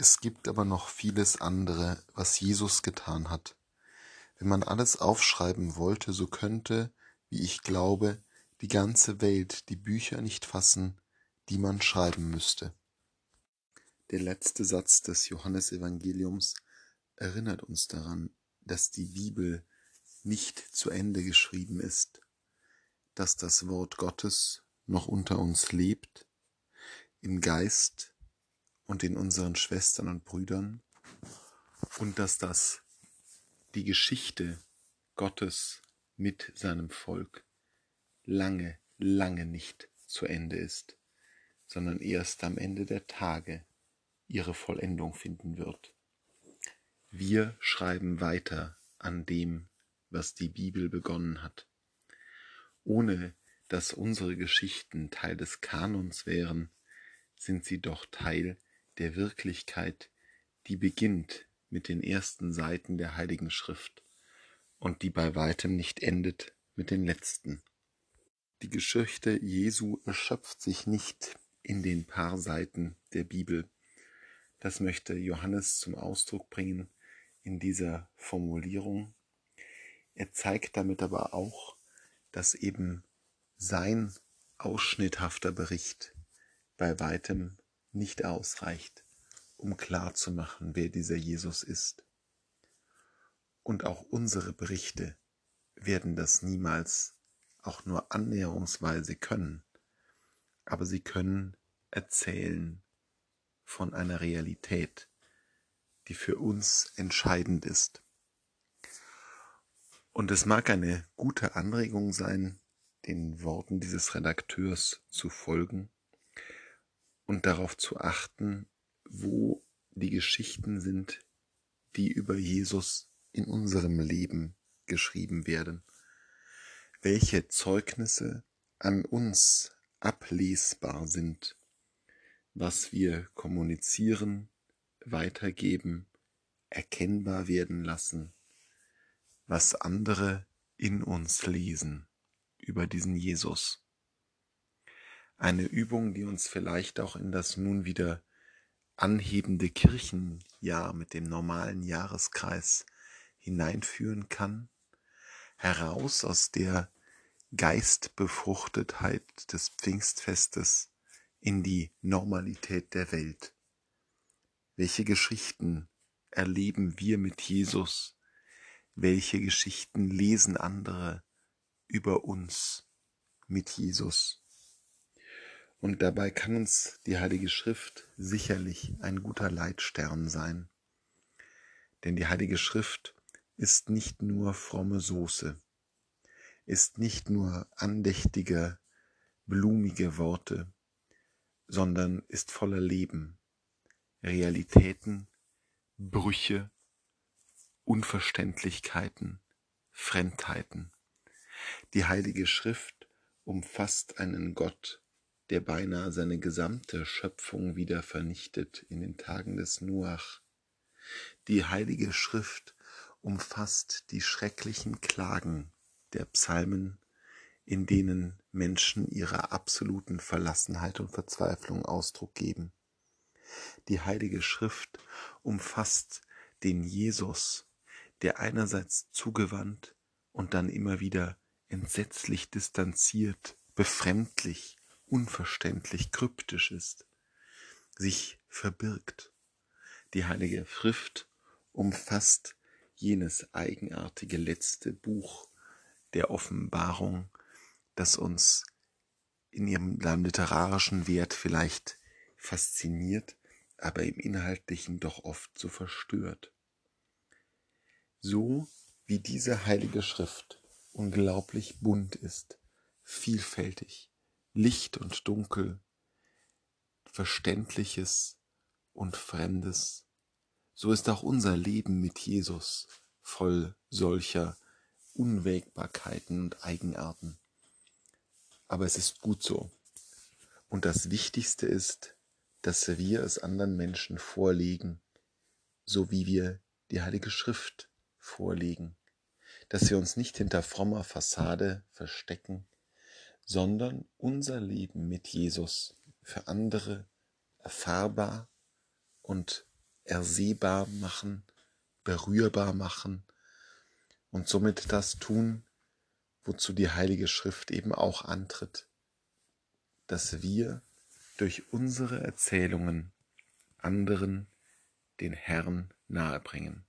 Es gibt aber noch vieles andere, was Jesus getan hat. Wenn man alles aufschreiben wollte, so könnte, wie ich glaube, die ganze Welt die Bücher nicht fassen, die man schreiben müsste. Der letzte Satz des Johannesevangeliums erinnert uns daran, dass die Bibel nicht zu Ende geschrieben ist, dass das Wort Gottes noch unter uns lebt, im Geist und in unseren Schwestern und Brüdern und dass das die Geschichte Gottes mit seinem Volk lange, lange nicht zu Ende ist, sondern erst am Ende der Tage ihre Vollendung finden wird. Wir schreiben weiter an dem, was die Bibel begonnen hat. Ohne dass unsere Geschichten Teil des Kanons wären, sind sie doch Teil der Wirklichkeit, die beginnt mit den ersten Seiten der Heiligen Schrift und die bei weitem nicht endet mit den letzten. Die Geschichte Jesu erschöpft sich nicht in den paar Seiten der Bibel. Das möchte Johannes zum Ausdruck bringen in dieser Formulierung. Er zeigt damit aber auch, dass eben sein ausschnitthafter Bericht bei weitem nicht ausreicht, um klarzumachen, wer dieser Jesus ist. Und auch unsere Berichte werden das niemals auch nur annäherungsweise können, aber sie können erzählen von einer Realität, die für uns entscheidend ist. Und es mag eine gute Anregung sein, den Worten dieses Redakteurs zu folgen und darauf zu achten, wo die Geschichten sind, die über Jesus in unserem Leben geschrieben werden, welche Zeugnisse an uns ablesbar sind, was wir kommunizieren, weitergeben, erkennbar werden lassen, was andere in uns lesen über diesen Jesus. Eine Übung, die uns vielleicht auch in das nun wieder anhebende Kirchenjahr mit dem normalen Jahreskreis hineinführen kann, heraus aus der Geistbefruchtetheit des Pfingstfestes in die Normalität der Welt. Welche Geschichten erleben wir mit Jesus? Welche Geschichten lesen andere über uns mit Jesus? Und dabei kann uns die Heilige Schrift sicherlich ein guter Leitstern sein. Denn die Heilige Schrift ist nicht nur fromme Soße, ist nicht nur andächtige, blumige Worte, sondern ist voller Leben, Realitäten, Brüche, Unverständlichkeiten, Fremdheiten. Die Heilige Schrift umfasst einen Gott, der beinahe seine gesamte Schöpfung wieder vernichtet in den Tagen des Nuach. Die Heilige Schrift umfasst die schrecklichen Klagen der Psalmen, in denen Menschen ihrer absoluten Verlassenheit und Verzweiflung Ausdruck geben. Die Heilige Schrift umfasst den Jesus, der einerseits zugewandt und dann immer wieder entsetzlich distanziert, befremdlich, unverständlich, kryptisch ist, sich verbirgt. Die Heilige Schrift umfasst jenes eigenartige letzte Buch der Offenbarung, das uns in ihrem literarischen Wert vielleicht fasziniert, aber im Inhaltlichen doch oft so verstört. So wie diese heilige Schrift unglaublich bunt ist, vielfältig, Licht und Dunkel, Verständliches und Fremdes, so ist auch unser Leben mit Jesus voll solcher Unwägbarkeiten und Eigenarten. Aber es ist gut so. Und das Wichtigste ist, dass wir es anderen Menschen vorlegen, so wie wir die Heilige Schrift vorlegen, dass wir uns nicht hinter frommer Fassade verstecken, sondern unser Leben mit Jesus für andere erfahrbar und ersehbar machen, berührbar machen und somit das tun, wozu die Heilige Schrift eben auch antritt, dass wir durch unsere Erzählungen anderen den Herrn nahebringen.